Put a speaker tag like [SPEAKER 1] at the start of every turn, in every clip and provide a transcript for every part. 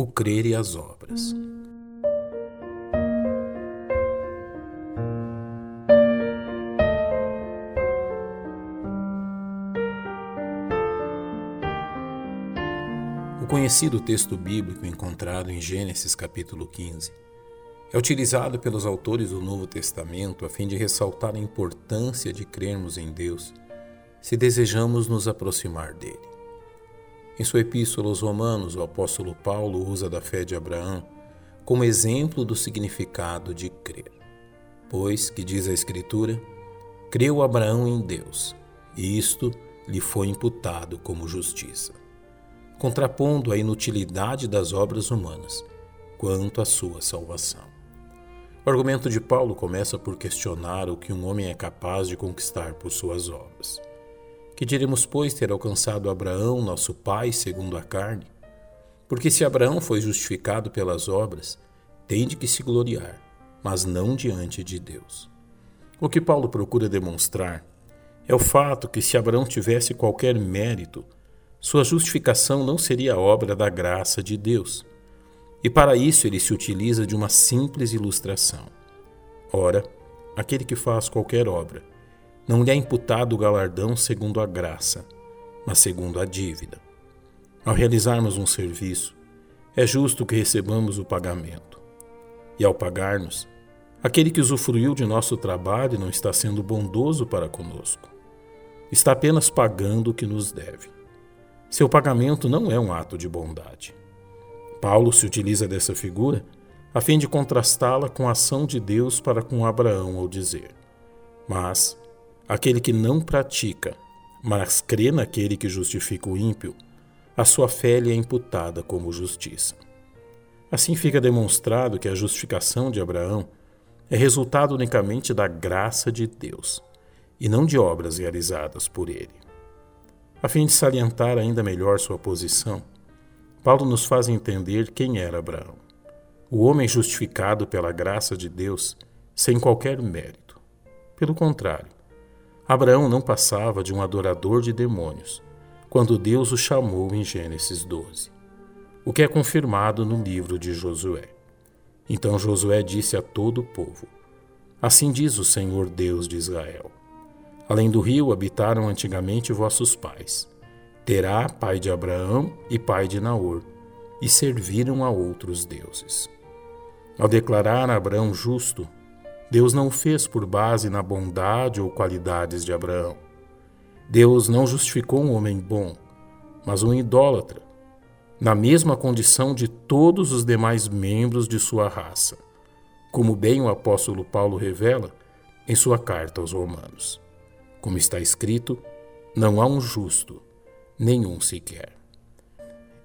[SPEAKER 1] o crer e as obras. O conhecido texto bíblico encontrado em Gênesis capítulo 15 é utilizado pelos autores do Novo Testamento a fim de ressaltar a importância de crermos em Deus se desejamos nos aproximar dele. Em sua epístola aos Romanos, o apóstolo Paulo usa da fé de Abraão como exemplo do significado de crer. Pois, que diz a Escritura, creu Abraão em Deus, e isto lhe foi imputado como justiça, contrapondo a inutilidade das obras humanas quanto à sua salvação. O argumento de Paulo começa por questionar o que um homem é capaz de conquistar por suas obras. Que diremos, pois, ter alcançado Abraão, nosso pai, segundo a carne? Porque se Abraão foi justificado pelas obras, tem de que se gloriar, mas não diante de Deus. O que Paulo procura demonstrar é o fato que, se Abraão tivesse qualquer mérito, sua justificação não seria obra da graça de Deus. E para isso ele se utiliza de uma simples ilustração. Ora, aquele que faz qualquer obra, não lhe é imputado o galardão segundo a graça, mas segundo a dívida. Ao realizarmos um serviço, é justo que recebamos o pagamento. E ao pagar-nos, aquele que usufruiu de nosso trabalho não está sendo bondoso para conosco. Está apenas pagando o que nos deve. Seu pagamento não é um ato de bondade. Paulo se utiliza dessa figura a fim de contrastá-la com a ação de Deus para com Abraão ao dizer: Mas Aquele que não pratica, mas crê naquele que justifica o ímpio, a sua fé lhe é imputada como justiça. Assim fica demonstrado que a justificação de Abraão é resultado unicamente da graça de Deus e não de obras realizadas por ele. A fim de salientar ainda melhor sua posição, Paulo nos faz entender quem era Abraão, o homem justificado pela graça de Deus sem qualquer mérito. Pelo contrário, Abraão não passava de um adorador de demônios, quando Deus o chamou em Gênesis 12, o que é confirmado no livro de Josué. Então Josué disse a todo o povo: Assim diz o Senhor Deus de Israel: Além do rio habitaram antigamente vossos pais. Terá, pai de Abraão e pai de Naor, e serviram a outros deuses. Ao declarar Abraão justo, Deus não fez por base na bondade ou qualidades de Abraão. Deus não justificou um homem bom, mas um idólatra, na mesma condição de todos os demais membros de sua raça, como bem o apóstolo Paulo revela em sua carta aos Romanos. Como está escrito, não há um justo, nenhum sequer.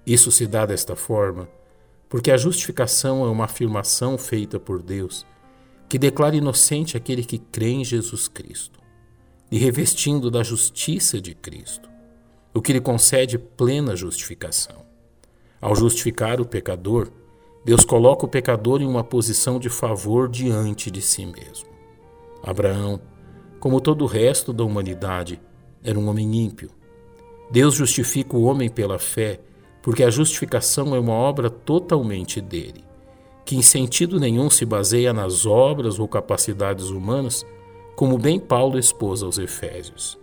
[SPEAKER 1] Isso se dá desta forma porque a justificação é uma afirmação feita por Deus que declara inocente aquele que crê em Jesus Cristo, e revestindo da justiça de Cristo, o que lhe concede plena justificação. Ao justificar o pecador, Deus coloca o pecador em uma posição de favor diante de si mesmo. Abraão, como todo o resto da humanidade, era um homem ímpio. Deus justifica o homem pela fé, porque a justificação é uma obra totalmente dele que em sentido nenhum se baseia nas obras ou capacidades humanas, como bem Paulo expôs aos Efésios.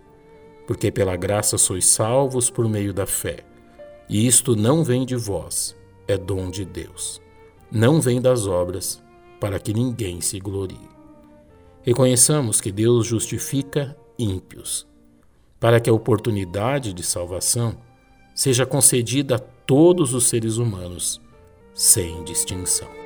[SPEAKER 1] Porque pela graça sois salvos por meio da fé, e isto não vem de vós, é dom de Deus. Não vem das obras, para que ninguém se glorie. Reconheçamos que Deus justifica ímpios, para que a oportunidade de salvação seja concedida a todos os seres humanos, sem distinção.